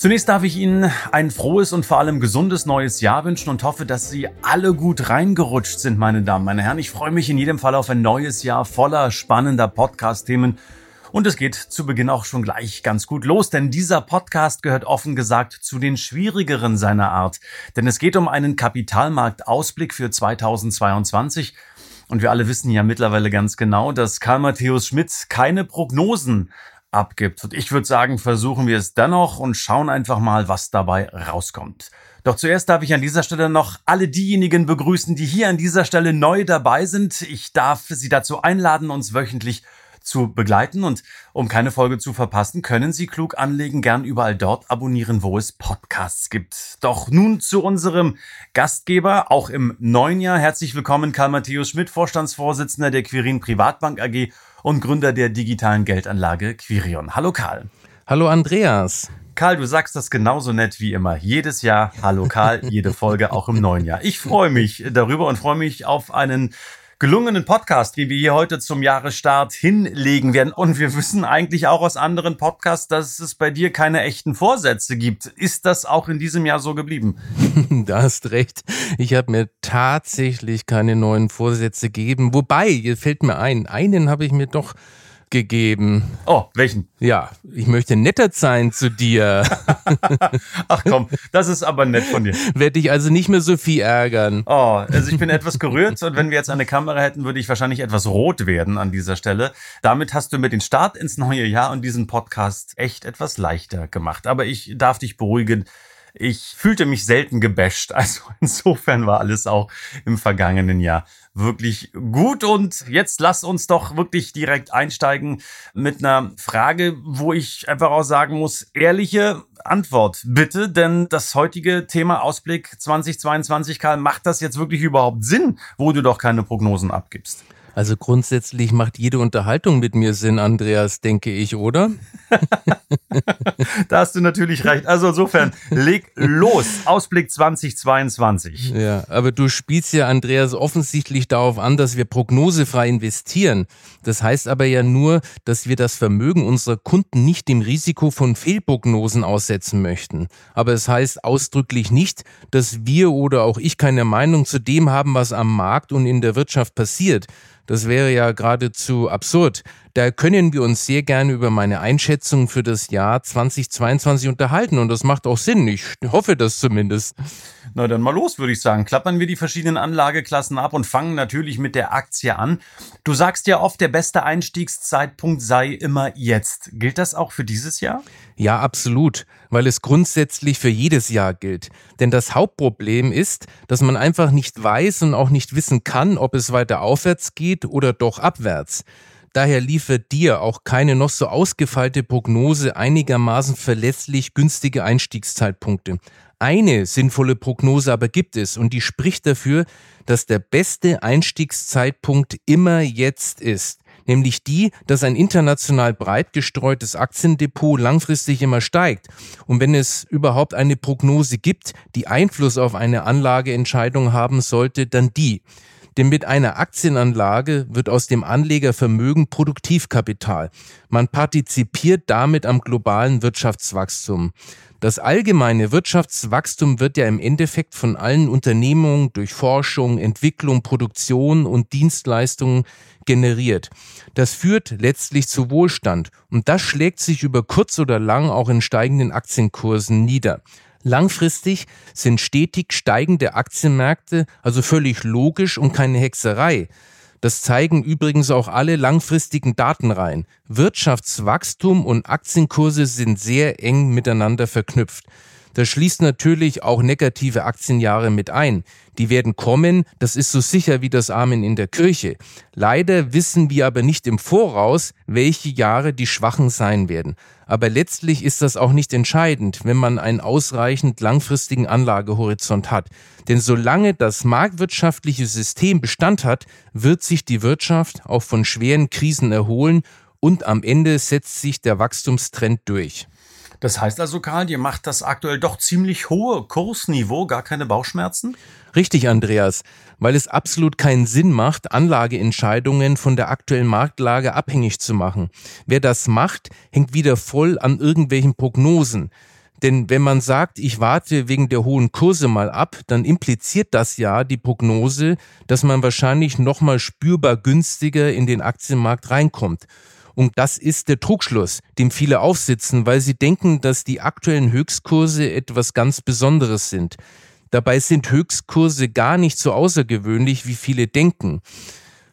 Zunächst darf ich Ihnen ein frohes und vor allem gesundes neues Jahr wünschen und hoffe, dass Sie alle gut reingerutscht sind, meine Damen, meine Herren. Ich freue mich in jedem Fall auf ein neues Jahr voller spannender Podcast-Themen. Und es geht zu Beginn auch schon gleich ganz gut los, denn dieser Podcast gehört offen gesagt zu den schwierigeren seiner Art. Denn es geht um einen Kapitalmarktausblick für 2022. Und wir alle wissen ja mittlerweile ganz genau, dass Karl Matthäus Schmidt keine Prognosen abgibt. Und ich würde sagen, versuchen wir es dennoch und schauen einfach mal, was dabei rauskommt. Doch zuerst darf ich an dieser Stelle noch alle diejenigen begrüßen, die hier an dieser Stelle neu dabei sind. Ich darf Sie dazu einladen, uns wöchentlich zu begleiten und um keine Folge zu verpassen, können Sie klug anlegen, gern überall dort abonnieren, wo es Podcasts gibt. Doch nun zu unserem Gastgeber, auch im neuen Jahr. Herzlich willkommen, Karl Matthäus Schmidt, Vorstandsvorsitzender der Quirin Privatbank AG und Gründer der digitalen Geldanlage Quirion. Hallo Karl. Hallo Andreas. Karl, du sagst das genauso nett wie immer. Jedes Jahr, hallo Karl, jede Folge auch im neuen Jahr. Ich freue mich darüber und freue mich auf einen gelungenen Podcast, den wir hier heute zum Jahresstart hinlegen werden. Und wir wissen eigentlich auch aus anderen Podcasts, dass es bei dir keine echten Vorsätze gibt. Ist das auch in diesem Jahr so geblieben? da hast recht. Ich habe mir tatsächlich keine neuen Vorsätze gegeben. Wobei, hier fällt mir ein, einen habe ich mir doch gegeben. Oh, welchen? Ja, ich möchte netter sein zu dir. Ach komm, das ist aber nett von dir. Werde dich also nicht mehr so viel ärgern. Oh, also ich bin etwas gerührt und wenn wir jetzt eine Kamera hätten, würde ich wahrscheinlich etwas rot werden an dieser Stelle. Damit hast du mir den Start ins neue Jahr und diesen Podcast echt etwas leichter gemacht. Aber ich darf dich beruhigen. Ich fühlte mich selten gebasht. Also insofern war alles auch im vergangenen Jahr wirklich gut. Und jetzt lass uns doch wirklich direkt einsteigen mit einer Frage, wo ich einfach auch sagen muss, ehrliche Antwort bitte, denn das heutige Thema Ausblick 2022, Karl, macht das jetzt wirklich überhaupt Sinn, wo du doch keine Prognosen abgibst? Also grundsätzlich macht jede Unterhaltung mit mir Sinn, Andreas, denke ich, oder? da hast du natürlich recht. Also insofern, leg los. Ausblick 2022. Ja, aber du spielst ja, Andreas, offensichtlich darauf an, dass wir prognosefrei investieren. Das heißt aber ja nur, dass wir das Vermögen unserer Kunden nicht dem Risiko von Fehlprognosen aussetzen möchten. Aber es heißt ausdrücklich nicht, dass wir oder auch ich keine Meinung zu dem haben, was am Markt und in der Wirtschaft passiert. Das wäre ja geradezu absurd. Da können wir uns sehr gerne über meine Einschätzung für das Jahr 2022 unterhalten und das macht auch Sinn. Ich hoffe das zumindest. Na dann mal los, würde ich sagen. Klappern wir die verschiedenen Anlageklassen ab und fangen natürlich mit der Aktie an. Du sagst ja oft, der beste Einstiegszeitpunkt sei immer jetzt. Gilt das auch für dieses Jahr? Ja, absolut, weil es grundsätzlich für jedes Jahr gilt. Denn das Hauptproblem ist, dass man einfach nicht weiß und auch nicht wissen kann, ob es weiter aufwärts geht oder doch abwärts. Daher liefert dir auch keine noch so ausgefeilte Prognose einigermaßen verlässlich günstige Einstiegszeitpunkte. Eine sinnvolle Prognose aber gibt es und die spricht dafür, dass der beste Einstiegszeitpunkt immer jetzt ist nämlich die, dass ein international breit gestreutes Aktiendepot langfristig immer steigt. Und wenn es überhaupt eine Prognose gibt, die Einfluss auf eine Anlageentscheidung haben sollte, dann die. Denn mit einer Aktienanlage wird aus dem Anlegervermögen Produktivkapital. Man partizipiert damit am globalen Wirtschaftswachstum. Das allgemeine Wirtschaftswachstum wird ja im Endeffekt von allen Unternehmungen durch Forschung, Entwicklung, Produktion und Dienstleistungen generiert. Das führt letztlich zu Wohlstand und das schlägt sich über kurz oder lang auch in steigenden Aktienkursen nieder. Langfristig sind stetig steigende Aktienmärkte also völlig logisch und keine Hexerei. Das zeigen übrigens auch alle langfristigen Datenreihen. Wirtschaftswachstum und Aktienkurse sind sehr eng miteinander verknüpft. Das schließt natürlich auch negative Aktienjahre mit ein. Die werden kommen, das ist so sicher wie das Amen in der Kirche. Leider wissen wir aber nicht im Voraus, welche Jahre die schwachen sein werden. Aber letztlich ist das auch nicht entscheidend, wenn man einen ausreichend langfristigen Anlagehorizont hat. Denn solange das marktwirtschaftliche System Bestand hat, wird sich die Wirtschaft auch von schweren Krisen erholen und am Ende setzt sich der Wachstumstrend durch. Das heißt also, Karl, dir macht das aktuell doch ziemlich hohe Kursniveau gar keine Bauchschmerzen? Richtig, Andreas, weil es absolut keinen Sinn macht, Anlageentscheidungen von der aktuellen Marktlage abhängig zu machen. Wer das macht, hängt wieder voll an irgendwelchen Prognosen. Denn wenn man sagt, ich warte wegen der hohen Kurse mal ab, dann impliziert das ja die Prognose, dass man wahrscheinlich nochmal spürbar günstiger in den Aktienmarkt reinkommt. Und das ist der Trugschluss, dem viele aufsitzen, weil sie denken, dass die aktuellen Höchstkurse etwas ganz Besonderes sind. Dabei sind Höchstkurse gar nicht so außergewöhnlich, wie viele denken.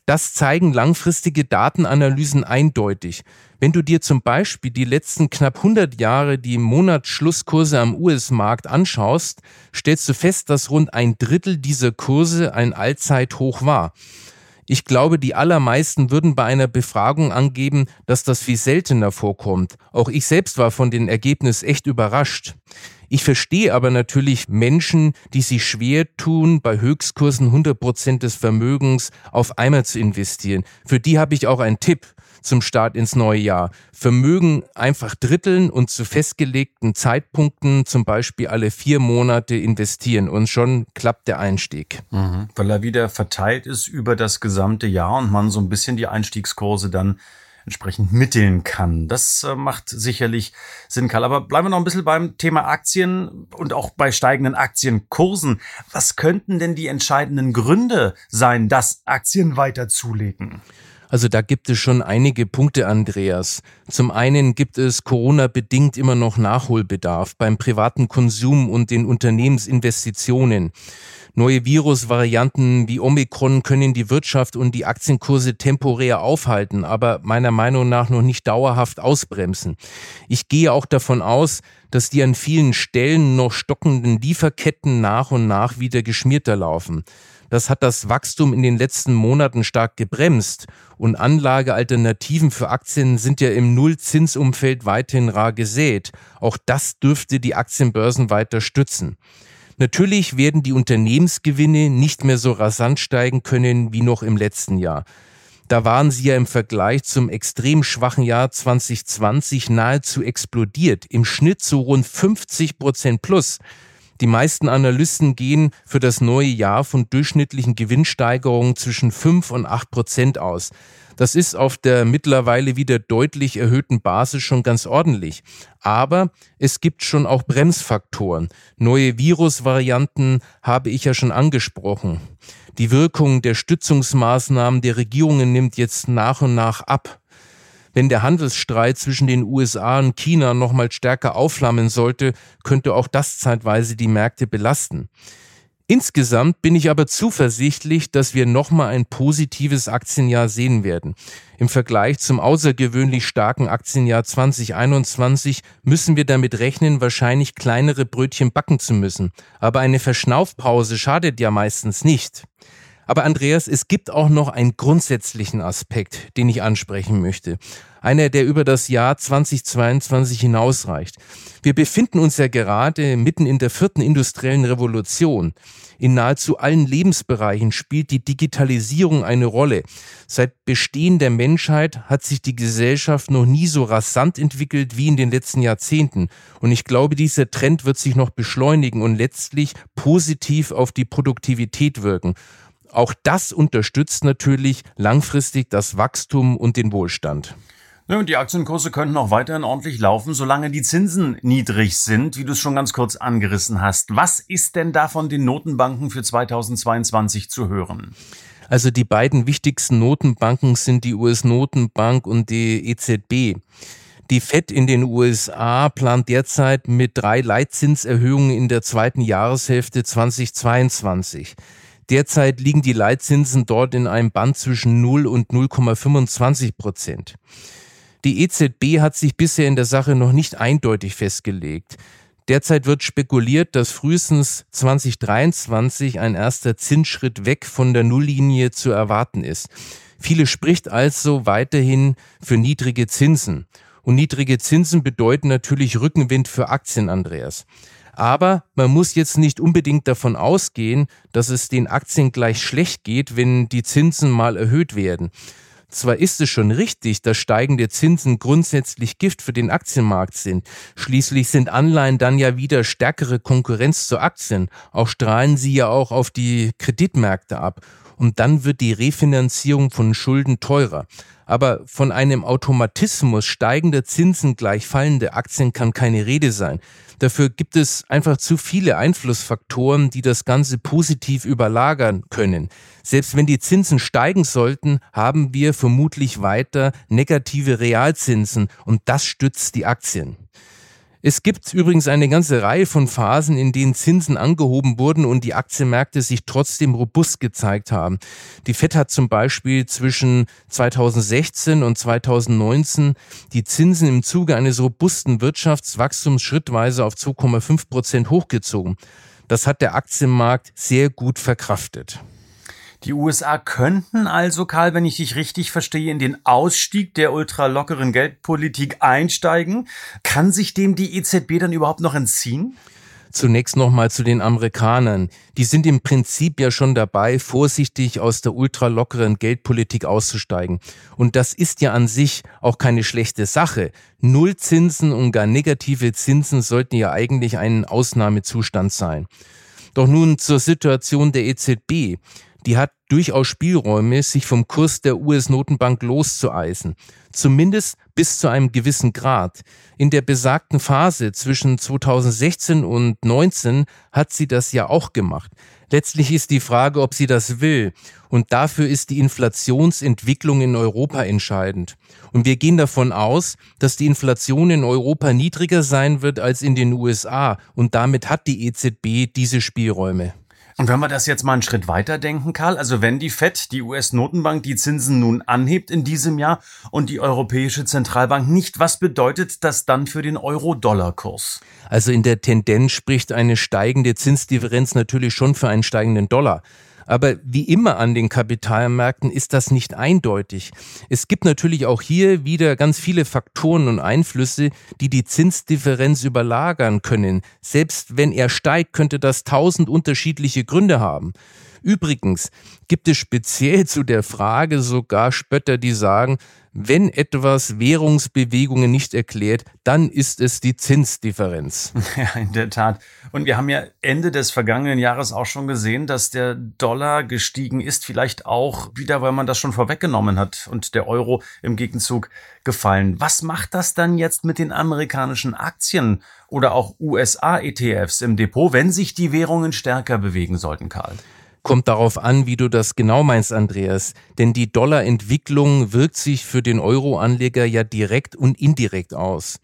Das zeigen langfristige Datenanalysen eindeutig. Wenn du dir zum Beispiel die letzten knapp 100 Jahre die Monatsschlusskurse am US-Markt anschaust, stellst du fest, dass rund ein Drittel dieser Kurse ein Allzeithoch war. Ich glaube, die allermeisten würden bei einer Befragung angeben, dass das viel seltener vorkommt. Auch ich selbst war von den Ergebnissen echt überrascht. Ich verstehe aber natürlich Menschen, die sich schwer tun, bei Höchstkursen 100 Prozent des Vermögens auf einmal zu investieren. Für die habe ich auch einen Tipp zum Start ins neue Jahr. Vermögen einfach dritteln und zu festgelegten Zeitpunkten, zum Beispiel alle vier Monate investieren und schon klappt der Einstieg. Mhm, weil er wieder verteilt ist über das gesamte Jahr und man so ein bisschen die Einstiegskurse dann entsprechend mitteln kann. Das äh, macht sicherlich Sinn, Karl. Aber bleiben wir noch ein bisschen beim Thema Aktien und auch bei steigenden Aktienkursen. Was könnten denn die entscheidenden Gründe sein, dass Aktien weiter zulegen? Also da gibt es schon einige Punkte, Andreas. Zum einen gibt es Corona-bedingt immer noch Nachholbedarf beim privaten Konsum und den Unternehmensinvestitionen. Neue Virusvarianten wie Omikron können die Wirtschaft und die Aktienkurse temporär aufhalten, aber meiner Meinung nach noch nicht dauerhaft ausbremsen. Ich gehe auch davon aus, dass die an vielen Stellen noch stockenden Lieferketten nach und nach wieder geschmierter laufen. Das hat das Wachstum in den letzten Monaten stark gebremst und Anlagealternativen für Aktien sind ja im Nullzinsumfeld weiterhin rar gesät. Auch das dürfte die Aktienbörsen weiter stützen. Natürlich werden die Unternehmensgewinne nicht mehr so rasant steigen können wie noch im letzten Jahr. Da waren sie ja im Vergleich zum extrem schwachen Jahr 2020 nahezu explodiert, im Schnitt so rund 50 Prozent plus. Die meisten Analysten gehen für das neue Jahr von durchschnittlichen Gewinnsteigerungen zwischen 5 und 8 Prozent aus. Das ist auf der mittlerweile wieder deutlich erhöhten Basis schon ganz ordentlich. Aber es gibt schon auch Bremsfaktoren. Neue Virusvarianten habe ich ja schon angesprochen. Die Wirkung der Stützungsmaßnahmen der Regierungen nimmt jetzt nach und nach ab. Wenn der Handelsstreit zwischen den USA und China nochmal stärker aufflammen sollte, könnte auch das zeitweise die Märkte belasten. Insgesamt bin ich aber zuversichtlich, dass wir nochmal ein positives Aktienjahr sehen werden. Im Vergleich zum außergewöhnlich starken Aktienjahr 2021 müssen wir damit rechnen, wahrscheinlich kleinere Brötchen backen zu müssen. Aber eine Verschnaufpause schadet ja meistens nicht. Aber Andreas, es gibt auch noch einen grundsätzlichen Aspekt, den ich ansprechen möchte. Einer, der über das Jahr 2022 hinausreicht. Wir befinden uns ja gerade mitten in der vierten industriellen Revolution. In nahezu allen Lebensbereichen spielt die Digitalisierung eine Rolle. Seit Bestehen der Menschheit hat sich die Gesellschaft noch nie so rasant entwickelt wie in den letzten Jahrzehnten. Und ich glaube, dieser Trend wird sich noch beschleunigen und letztlich positiv auf die Produktivität wirken. Auch das unterstützt natürlich langfristig das Wachstum und den Wohlstand. Ja, und die Aktienkurse könnten auch weiterhin ordentlich laufen, solange die Zinsen niedrig sind, wie du es schon ganz kurz angerissen hast. Was ist denn da von den Notenbanken für 2022 zu hören? Also die beiden wichtigsten Notenbanken sind die US-Notenbank und die EZB. Die Fed in den USA plant derzeit mit drei Leitzinserhöhungen in der zweiten Jahreshälfte 2022. Derzeit liegen die Leitzinsen dort in einem Band zwischen 0 und 0,25 Prozent. Die EZB hat sich bisher in der Sache noch nicht eindeutig festgelegt. Derzeit wird spekuliert, dass frühestens 2023 ein erster Zinsschritt weg von der Nulllinie zu erwarten ist. Viele spricht also weiterhin für niedrige Zinsen. Und niedrige Zinsen bedeuten natürlich Rückenwind für Aktien, Andreas. Aber man muss jetzt nicht unbedingt davon ausgehen, dass es den Aktien gleich schlecht geht, wenn die Zinsen mal erhöht werden. Zwar ist es schon richtig, dass steigende Zinsen grundsätzlich Gift für den Aktienmarkt sind. Schließlich sind Anleihen dann ja wieder stärkere Konkurrenz zu Aktien. Auch strahlen sie ja auch auf die Kreditmärkte ab. Und dann wird die Refinanzierung von Schulden teurer. Aber von einem Automatismus steigender Zinsen gleich fallende Aktien kann keine Rede sein. Dafür gibt es einfach zu viele Einflussfaktoren, die das Ganze positiv überlagern können. Selbst wenn die Zinsen steigen sollten, haben wir vermutlich weiter negative Realzinsen und das stützt die Aktien. Es gibt übrigens eine ganze Reihe von Phasen, in denen Zinsen angehoben wurden und die Aktienmärkte sich trotzdem robust gezeigt haben. Die FED hat zum Beispiel zwischen 2016 und 2019 die Zinsen im Zuge eines robusten Wirtschaftswachstums schrittweise auf 2,5 Prozent hochgezogen. Das hat der Aktienmarkt sehr gut verkraftet. Die USA könnten also, Karl, wenn ich dich richtig verstehe, in den Ausstieg der ultralockeren Geldpolitik einsteigen. Kann sich dem die EZB dann überhaupt noch entziehen? Zunächst nochmal zu den Amerikanern. Die sind im Prinzip ja schon dabei, vorsichtig aus der ultralockeren Geldpolitik auszusteigen. Und das ist ja an sich auch keine schlechte Sache. Nullzinsen und gar negative Zinsen sollten ja eigentlich ein Ausnahmezustand sein. Doch nun zur Situation der EZB die hat durchaus Spielräume, sich vom Kurs der US-Notenbank loszueisen. Zumindest bis zu einem gewissen Grad. In der besagten Phase zwischen 2016 und 2019 hat sie das ja auch gemacht. Letztlich ist die Frage, ob sie das will. Und dafür ist die Inflationsentwicklung in Europa entscheidend. Und wir gehen davon aus, dass die Inflation in Europa niedriger sein wird als in den USA. Und damit hat die EZB diese Spielräume. Und wenn wir das jetzt mal einen Schritt weiter denken, Karl, also wenn die FED, die US-Notenbank, die Zinsen nun anhebt in diesem Jahr und die Europäische Zentralbank nicht, was bedeutet das dann für den Euro-Dollar-Kurs? Also in der Tendenz spricht eine steigende Zinsdifferenz natürlich schon für einen steigenden Dollar. Aber wie immer an den Kapitalmärkten ist das nicht eindeutig. Es gibt natürlich auch hier wieder ganz viele Faktoren und Einflüsse, die die Zinsdifferenz überlagern können. Selbst wenn er steigt, könnte das tausend unterschiedliche Gründe haben. Übrigens gibt es speziell zu der Frage sogar Spötter, die sagen, wenn etwas Währungsbewegungen nicht erklärt, dann ist es die Zinsdifferenz. Ja, in der Tat. Und wir haben ja Ende des vergangenen Jahres auch schon gesehen, dass der Dollar gestiegen ist, vielleicht auch wieder, weil man das schon vorweggenommen hat und der Euro im Gegenzug gefallen. Was macht das dann jetzt mit den amerikanischen Aktien oder auch USA-ETFs im Depot, wenn sich die Währungen stärker bewegen sollten, Karl? Kommt darauf an, wie du das genau meinst, Andreas. Denn die Dollarentwicklung wirkt sich für den Euro-Anleger ja direkt und indirekt aus.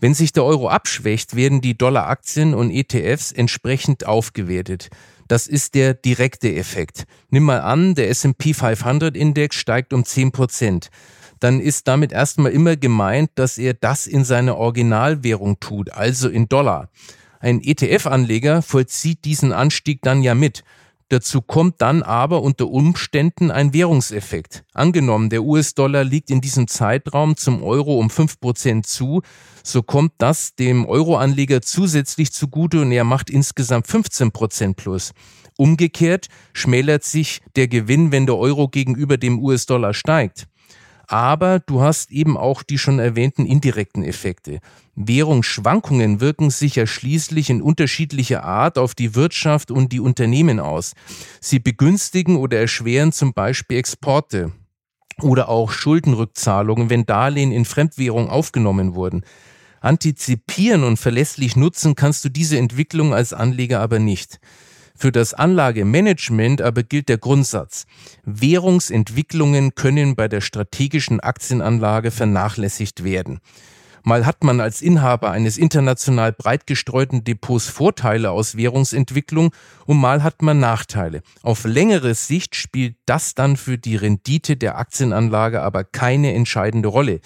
Wenn sich der Euro abschwächt, werden die Dollaraktien und ETFs entsprechend aufgewertet. Das ist der direkte Effekt. Nimm mal an, der S&P 500 Index steigt um 10 Prozent. Dann ist damit erstmal immer gemeint, dass er das in seiner Originalwährung tut, also in Dollar. Ein ETF-Anleger vollzieht diesen Anstieg dann ja mit. Dazu kommt dann aber unter Umständen ein Währungseffekt. Angenommen, der US-Dollar liegt in diesem Zeitraum zum Euro um 5% zu, so kommt das dem Euro-Anleger zusätzlich zugute und er macht insgesamt 15% plus. Umgekehrt schmälert sich der Gewinn, wenn der Euro gegenüber dem US-Dollar steigt. Aber du hast eben auch die schon erwähnten indirekten Effekte. Währungsschwankungen wirken sich ja schließlich in unterschiedlicher Art auf die Wirtschaft und die Unternehmen aus. Sie begünstigen oder erschweren zum Beispiel Exporte oder auch Schuldenrückzahlungen, wenn Darlehen in Fremdwährung aufgenommen wurden. Antizipieren und verlässlich nutzen kannst du diese Entwicklung als Anleger aber nicht. Für das Anlagemanagement aber gilt der Grundsatz. Währungsentwicklungen können bei der strategischen Aktienanlage vernachlässigt werden. Mal hat man als Inhaber eines international breit gestreuten Depots Vorteile aus Währungsentwicklung und mal hat man Nachteile. Auf längere Sicht spielt das dann für die Rendite der Aktienanlage aber keine entscheidende Rolle.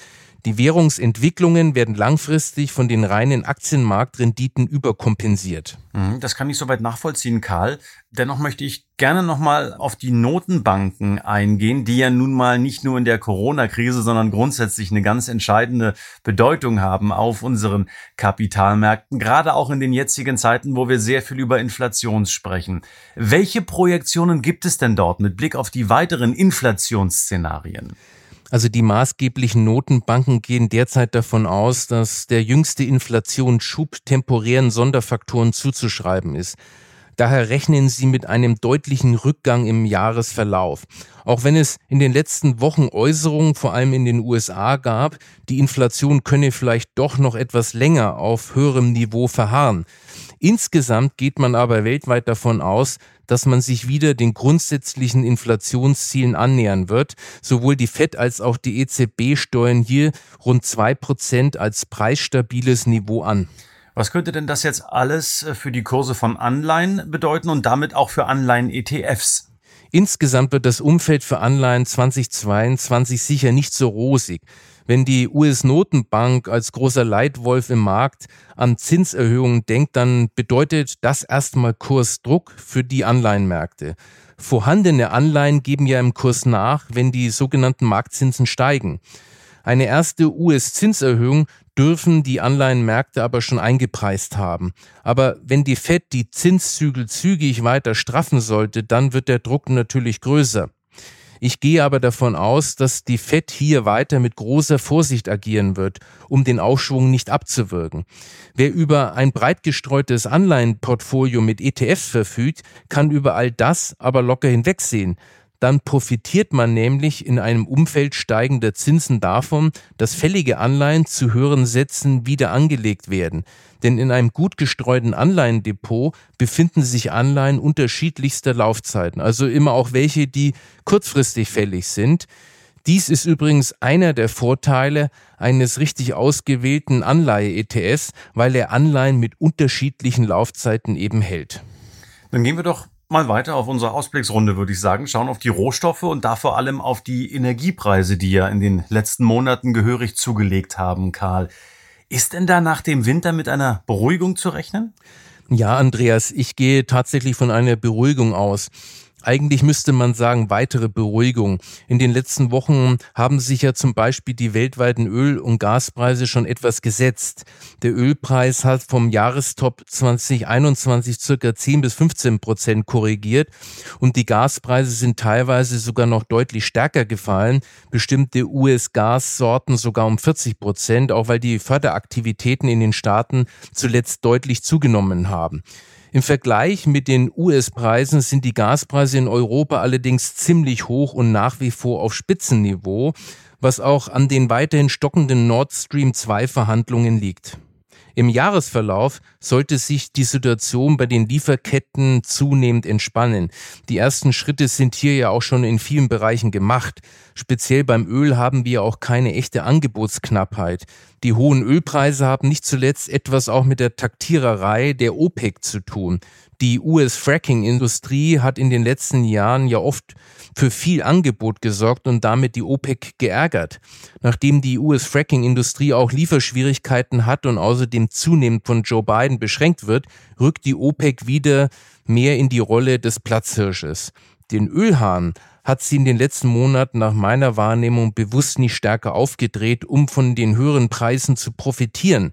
Die Währungsentwicklungen werden langfristig von den reinen Aktienmarktrenditen überkompensiert. Mhm, das kann ich soweit nachvollziehen, Karl. Dennoch möchte ich gerne nochmal auf die Notenbanken eingehen, die ja nun mal nicht nur in der Corona-Krise, sondern grundsätzlich eine ganz entscheidende Bedeutung haben auf unseren Kapitalmärkten, gerade auch in den jetzigen Zeiten, wo wir sehr viel über Inflation sprechen. Welche Projektionen gibt es denn dort mit Blick auf die weiteren Inflationsszenarien? Also die maßgeblichen Notenbanken gehen derzeit davon aus, dass der jüngste Inflationsschub temporären Sonderfaktoren zuzuschreiben ist. Daher rechnen sie mit einem deutlichen Rückgang im Jahresverlauf. Auch wenn es in den letzten Wochen Äußerungen vor allem in den USA gab, die Inflation könne vielleicht doch noch etwas länger auf höherem Niveau verharren. Insgesamt geht man aber weltweit davon aus, dass man sich wieder den grundsätzlichen Inflationszielen annähern wird. Sowohl die FED als auch die EZB steuern hier rund zwei Prozent als preisstabiles Niveau an. Was könnte denn das jetzt alles äh, für die Kurse von Anleihen bedeuten und damit auch für Anleihen-ETFs? Insgesamt wird das Umfeld für Anleihen 2022 sicher nicht so rosig. Wenn die US-Notenbank als großer Leitwolf im Markt an Zinserhöhungen denkt, dann bedeutet das erstmal Kursdruck für die Anleihenmärkte. Vorhandene Anleihen geben ja im Kurs nach, wenn die sogenannten Marktzinsen steigen. Eine erste US-Zinserhöhung dürfen die Anleihenmärkte aber schon eingepreist haben. Aber wenn die Fed die Zinszügel zügig weiter straffen sollte, dann wird der Druck natürlich größer. Ich gehe aber davon aus, dass die Fed hier weiter mit großer Vorsicht agieren wird, um den Aufschwung nicht abzuwirken. Wer über ein breit gestreutes Anleihenportfolio mit ETFs verfügt, kann über all das aber locker hinwegsehen dann profitiert man nämlich in einem Umfeld steigender Zinsen davon, dass fällige Anleihen zu höheren Sätzen wieder angelegt werden. Denn in einem gut gestreuten Anleihendepot befinden sich Anleihen unterschiedlichster Laufzeiten, also immer auch welche, die kurzfristig fällig sind. Dies ist übrigens einer der Vorteile eines richtig ausgewählten Anleihe-ETFs, weil er Anleihen mit unterschiedlichen Laufzeiten eben hält. Dann gehen wir doch mal weiter auf unsere Ausblicksrunde, würde ich sagen. Schauen auf die Rohstoffe und da vor allem auf die Energiepreise, die ja in den letzten Monaten gehörig zugelegt haben, Karl. Ist denn da nach dem Winter mit einer Beruhigung zu rechnen? Ja, Andreas, ich gehe tatsächlich von einer Beruhigung aus. Eigentlich müsste man sagen, weitere Beruhigung. In den letzten Wochen haben sich ja zum Beispiel die weltweiten Öl- und Gaspreise schon etwas gesetzt. Der Ölpreis hat vom Jahrestop 2021 circa 10 bis 15 Prozent korrigiert und die Gaspreise sind teilweise sogar noch deutlich stärker gefallen. Bestimmte US-Gassorten sogar um 40 Prozent, auch weil die Förderaktivitäten in den Staaten zuletzt deutlich zugenommen haben. Im Vergleich mit den US-Preisen sind die Gaspreise in Europa allerdings ziemlich hoch und nach wie vor auf Spitzenniveau, was auch an den weiterhin stockenden Nord Stream 2 Verhandlungen liegt. Im Jahresverlauf sollte sich die Situation bei den Lieferketten zunehmend entspannen. Die ersten Schritte sind hier ja auch schon in vielen Bereichen gemacht. Speziell beim Öl haben wir auch keine echte Angebotsknappheit. Die hohen Ölpreise haben nicht zuletzt etwas auch mit der Taktiererei der OPEC zu tun. Die US-Fracking-Industrie hat in den letzten Jahren ja oft für viel Angebot gesorgt und damit die OPEC geärgert. Nachdem die US-Fracking-Industrie auch Lieferschwierigkeiten hat und außerdem zunehmend von Joe Biden beschränkt wird, rückt die OPEC wieder mehr in die Rolle des Platzhirsches. Den Ölhahn hat sie in den letzten Monaten nach meiner Wahrnehmung bewusst nicht stärker aufgedreht, um von den höheren Preisen zu profitieren.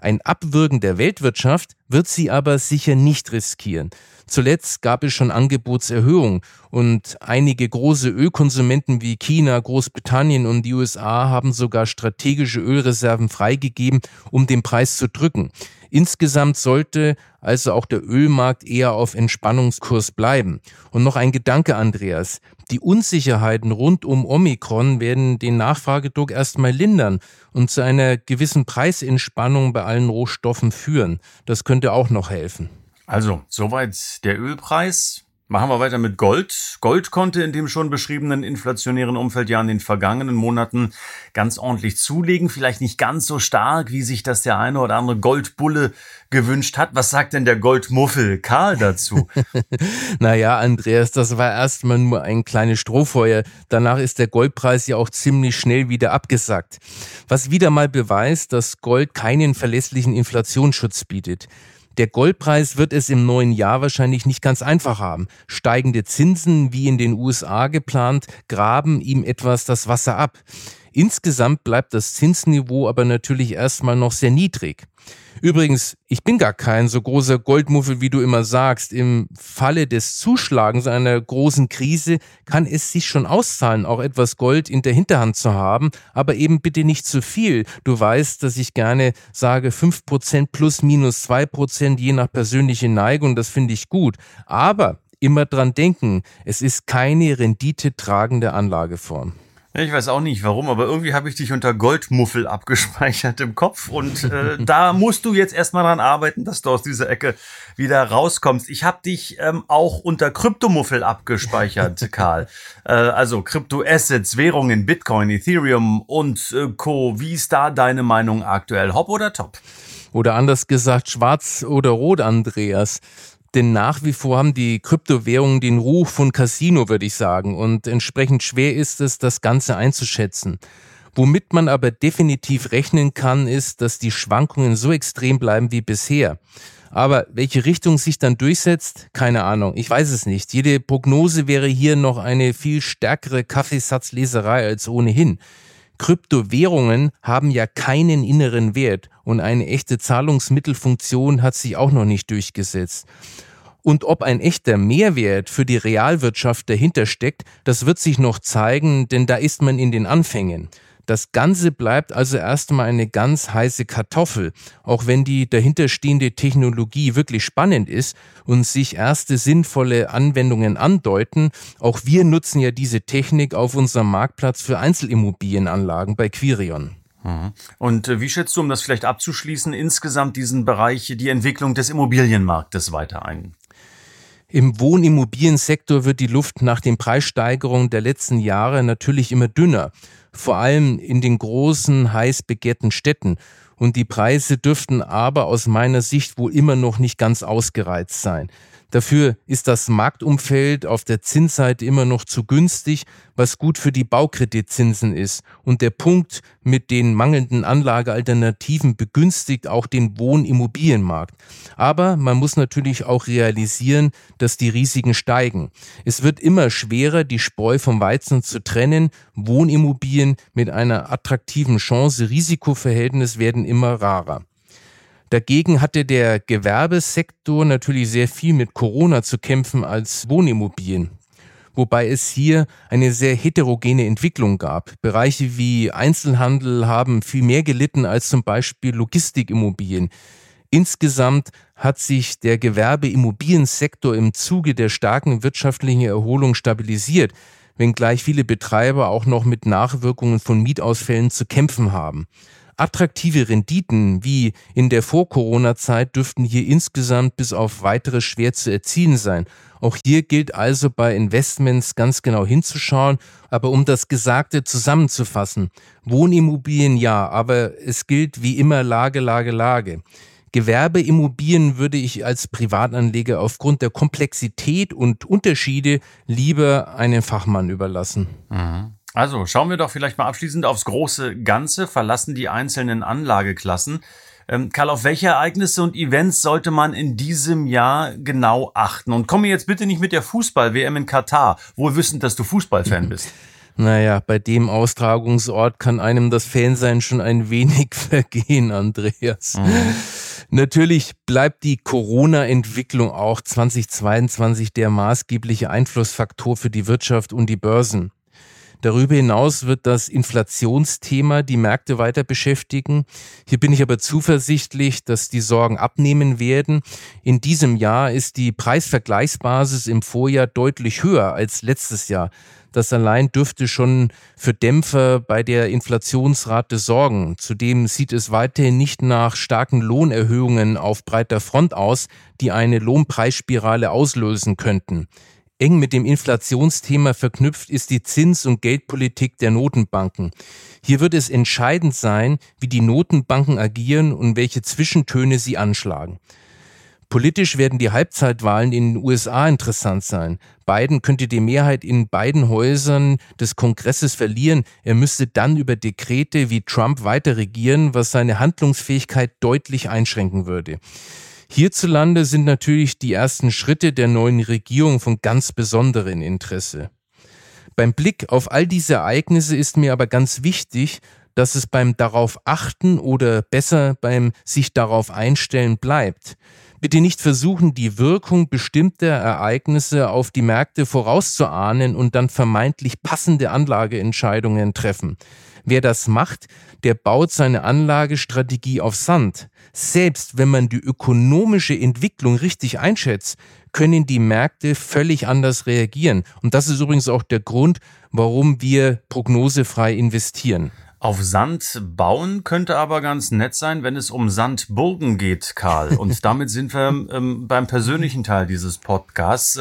Ein Abwürgen der Weltwirtschaft wird sie aber sicher nicht riskieren. Zuletzt gab es schon Angebotserhöhungen und einige große Ölkonsumenten wie China, Großbritannien und die USA haben sogar strategische Ölreserven freigegeben, um den Preis zu drücken. Insgesamt sollte also auch der Ölmarkt eher auf Entspannungskurs bleiben. Und noch ein Gedanke, Andreas. Die Unsicherheiten rund um Omikron werden den Nachfragedruck erstmal lindern und zu einer gewissen Preisentspannung bei allen Rohstoffen führen. Das könnte auch noch helfen. Also, soweit der Ölpreis. Machen wir weiter mit Gold. Gold konnte in dem schon beschriebenen inflationären Umfeld ja in den vergangenen Monaten ganz ordentlich zulegen. Vielleicht nicht ganz so stark, wie sich das der eine oder andere Goldbulle gewünscht hat. Was sagt denn der Goldmuffel Karl dazu? naja, Andreas, das war erstmal nur ein kleines Strohfeuer. Danach ist der Goldpreis ja auch ziemlich schnell wieder abgesackt. Was wieder mal beweist, dass Gold keinen verlässlichen Inflationsschutz bietet. Der Goldpreis wird es im neuen Jahr wahrscheinlich nicht ganz einfach haben. Steigende Zinsen, wie in den USA geplant, graben ihm etwas das Wasser ab. Insgesamt bleibt das Zinsniveau aber natürlich erstmal noch sehr niedrig. Übrigens, ich bin gar kein so großer Goldmuffel, wie du immer sagst. Im Falle des Zuschlagens einer großen Krise kann es sich schon auszahlen, auch etwas Gold in der Hinterhand zu haben, aber eben bitte nicht zu viel. Du weißt, dass ich gerne sage fünf Prozent plus minus zwei Prozent je nach persönliche Neigung, das finde ich gut. Aber immer dran denken, es ist keine renditetragende Anlageform. Ich weiß auch nicht warum, aber irgendwie habe ich dich unter Goldmuffel abgespeichert im Kopf und äh, da musst du jetzt erstmal dran arbeiten, dass du aus dieser Ecke wieder rauskommst. Ich habe dich ähm, auch unter Kryptomuffel abgespeichert, Karl. Äh, also Kryptoassets, Währungen, Bitcoin, Ethereum und äh, Co. Wie ist da deine Meinung aktuell? Hopp oder top? Oder anders gesagt, schwarz oder rot, Andreas. Denn nach wie vor haben die Kryptowährungen den Ruf von Casino, würde ich sagen. Und entsprechend schwer ist es, das Ganze einzuschätzen. Womit man aber definitiv rechnen kann, ist, dass die Schwankungen so extrem bleiben wie bisher. Aber welche Richtung sich dann durchsetzt, keine Ahnung. Ich weiß es nicht. Jede Prognose wäre hier noch eine viel stärkere Kaffeesatzleserei als ohnehin. Kryptowährungen haben ja keinen inneren Wert und eine echte Zahlungsmittelfunktion hat sich auch noch nicht durchgesetzt. Und ob ein echter Mehrwert für die Realwirtschaft dahinter steckt, das wird sich noch zeigen, denn da ist man in den Anfängen. Das Ganze bleibt also erstmal eine ganz heiße Kartoffel, auch wenn die dahinterstehende Technologie wirklich spannend ist und sich erste sinnvolle Anwendungen andeuten. Auch wir nutzen ja diese Technik auf unserem Marktplatz für Einzelimmobilienanlagen bei Quirion. Mhm. Und äh, wie schätzt du, um das vielleicht abzuschließen, insgesamt diesen Bereich, die Entwicklung des Immobilienmarktes weiter ein? Im Wohnimmobiliensektor wird die Luft nach den Preissteigerungen der letzten Jahre natürlich immer dünner vor allem in den großen, heiß begehrten Städten. Und die Preise dürften aber aus meiner Sicht wohl immer noch nicht ganz ausgereizt sein. Dafür ist das Marktumfeld auf der Zinsseite immer noch zu günstig, was gut für die Baukreditzinsen ist. Und der Punkt mit den mangelnden Anlagealternativen begünstigt auch den Wohnimmobilienmarkt. Aber man muss natürlich auch realisieren, dass die Risiken steigen. Es wird immer schwerer, die Spreu vom Weizen zu trennen. Wohnimmobilien mit einer attraktiven Chance-Risikoverhältnis werden immer rarer. Dagegen hatte der Gewerbesektor natürlich sehr viel mit Corona zu kämpfen als Wohnimmobilien. Wobei es hier eine sehr heterogene Entwicklung gab. Bereiche wie Einzelhandel haben viel mehr gelitten als zum Beispiel Logistikimmobilien. Insgesamt hat sich der Gewerbeimmobiliensektor im Zuge der starken wirtschaftlichen Erholung stabilisiert, wenngleich viele Betreiber auch noch mit Nachwirkungen von Mietausfällen zu kämpfen haben. Attraktive Renditen wie in der Vor-Corona-Zeit dürften hier insgesamt bis auf weitere schwer zu erzielen sein. Auch hier gilt also bei Investments ganz genau hinzuschauen. Aber um das Gesagte zusammenzufassen, Wohnimmobilien ja, aber es gilt wie immer Lage, Lage, Lage. Gewerbeimmobilien würde ich als Privatanleger aufgrund der Komplexität und Unterschiede lieber einen Fachmann überlassen. Mhm. Also schauen wir doch vielleicht mal abschließend aufs große Ganze, verlassen die einzelnen Anlageklassen. Ähm, Karl, auf welche Ereignisse und Events sollte man in diesem Jahr genau achten? Und komme jetzt bitte nicht mit der Fußball-WM in Katar, wohl wissend, dass du Fußballfan bist. Naja, bei dem Austragungsort kann einem das Fansein schon ein wenig vergehen, Andreas. Mhm. Natürlich bleibt die Corona-Entwicklung auch 2022 der maßgebliche Einflussfaktor für die Wirtschaft und die Börsen. Darüber hinaus wird das Inflationsthema die Märkte weiter beschäftigen. Hier bin ich aber zuversichtlich, dass die Sorgen abnehmen werden. In diesem Jahr ist die Preisvergleichsbasis im Vorjahr deutlich höher als letztes Jahr. Das allein dürfte schon für Dämpfer bei der Inflationsrate sorgen. Zudem sieht es weiterhin nicht nach starken Lohnerhöhungen auf breiter Front aus, die eine Lohnpreisspirale auslösen könnten. Eng mit dem Inflationsthema verknüpft ist die Zins- und Geldpolitik der Notenbanken. Hier wird es entscheidend sein, wie die Notenbanken agieren und welche Zwischentöne sie anschlagen. Politisch werden die Halbzeitwahlen in den USA interessant sein. Biden könnte die Mehrheit in beiden Häusern des Kongresses verlieren. Er müsste dann über Dekrete wie Trump weiter regieren, was seine Handlungsfähigkeit deutlich einschränken würde. Hierzulande sind natürlich die ersten Schritte der neuen Regierung von ganz besonderem Interesse. Beim Blick auf all diese Ereignisse ist mir aber ganz wichtig, dass es beim darauf achten oder besser beim sich darauf einstellen bleibt. Bitte nicht versuchen, die Wirkung bestimmter Ereignisse auf die Märkte vorauszuahnen und dann vermeintlich passende Anlageentscheidungen treffen. Wer das macht, der baut seine Anlagestrategie auf Sand. Selbst wenn man die ökonomische Entwicklung richtig einschätzt, können die Märkte völlig anders reagieren. Und das ist übrigens auch der Grund, warum wir prognosefrei investieren. Auf Sand bauen könnte aber ganz nett sein, wenn es um Sandburgen geht, Karl. Und damit sind wir ähm, beim persönlichen Teil dieses Podcasts.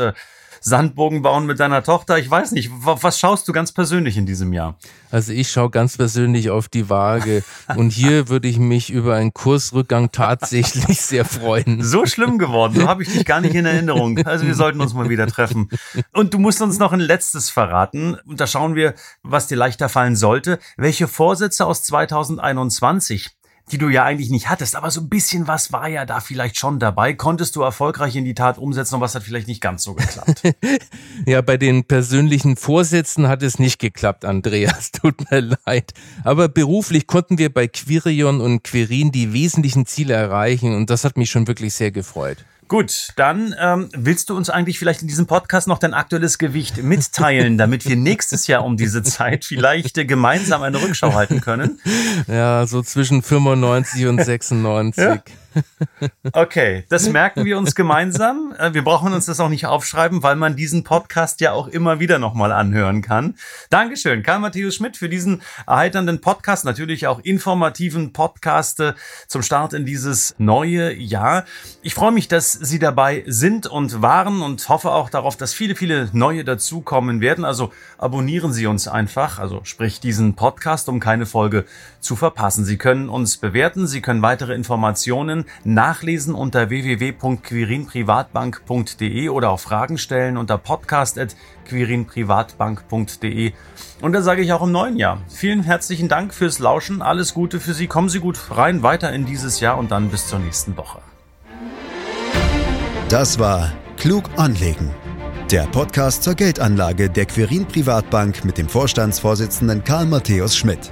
Sandburgen bauen mit deiner Tochter. Ich weiß nicht, was schaust du ganz persönlich in diesem Jahr? Also ich schaue ganz persönlich auf die Waage und hier würde ich mich über einen Kursrückgang tatsächlich sehr freuen. So schlimm geworden, so habe ich dich gar nicht in Erinnerung. Also wir sollten uns mal wieder treffen. Und du musst uns noch ein letztes verraten. Und da schauen wir, was dir leichter fallen sollte. Welche Vorsätze aus 2021 die du ja eigentlich nicht hattest, aber so ein bisschen was war ja da vielleicht schon dabei. Konntest du erfolgreich in die Tat umsetzen und was hat vielleicht nicht ganz so geklappt? ja, bei den persönlichen Vorsätzen hat es nicht geklappt, Andreas. Tut mir leid. Aber beruflich konnten wir bei Quirion und Quirin die wesentlichen Ziele erreichen und das hat mich schon wirklich sehr gefreut. Gut, dann ähm, willst du uns eigentlich vielleicht in diesem Podcast noch dein aktuelles Gewicht mitteilen, damit wir nächstes Jahr um diese Zeit vielleicht äh, gemeinsam eine Rückschau halten können? Ja, so zwischen 95 und 96. Ja. Okay, das merken wir uns gemeinsam. Äh, wir brauchen uns das auch nicht aufschreiben, weil man diesen Podcast ja auch immer wieder nochmal anhören kann. Dankeschön, Karl Matthäus Schmidt, für diesen erheiternden Podcast, natürlich auch informativen Podcast äh, zum Start in dieses neue Jahr. Ich freue mich, dass Sie dabei sind und waren und hoffe auch darauf, dass viele, viele neue dazukommen werden. Also abonnieren Sie uns einfach, also sprich diesen Podcast, um keine Folge zu verpassen. Sie können uns bewerten, Sie können weitere Informationen nachlesen unter www.quirinprivatbank.de oder auch Fragen stellen unter podcast.quirinprivatbank.de. Und da sage ich auch im neuen Jahr. Vielen herzlichen Dank fürs Lauschen. Alles Gute für Sie. Kommen Sie gut rein weiter in dieses Jahr und dann bis zur nächsten Woche. Das war Klug anlegen. Der Podcast zur Geldanlage der Quirin Privatbank mit dem Vorstandsvorsitzenden Karl Matthäus Schmidt.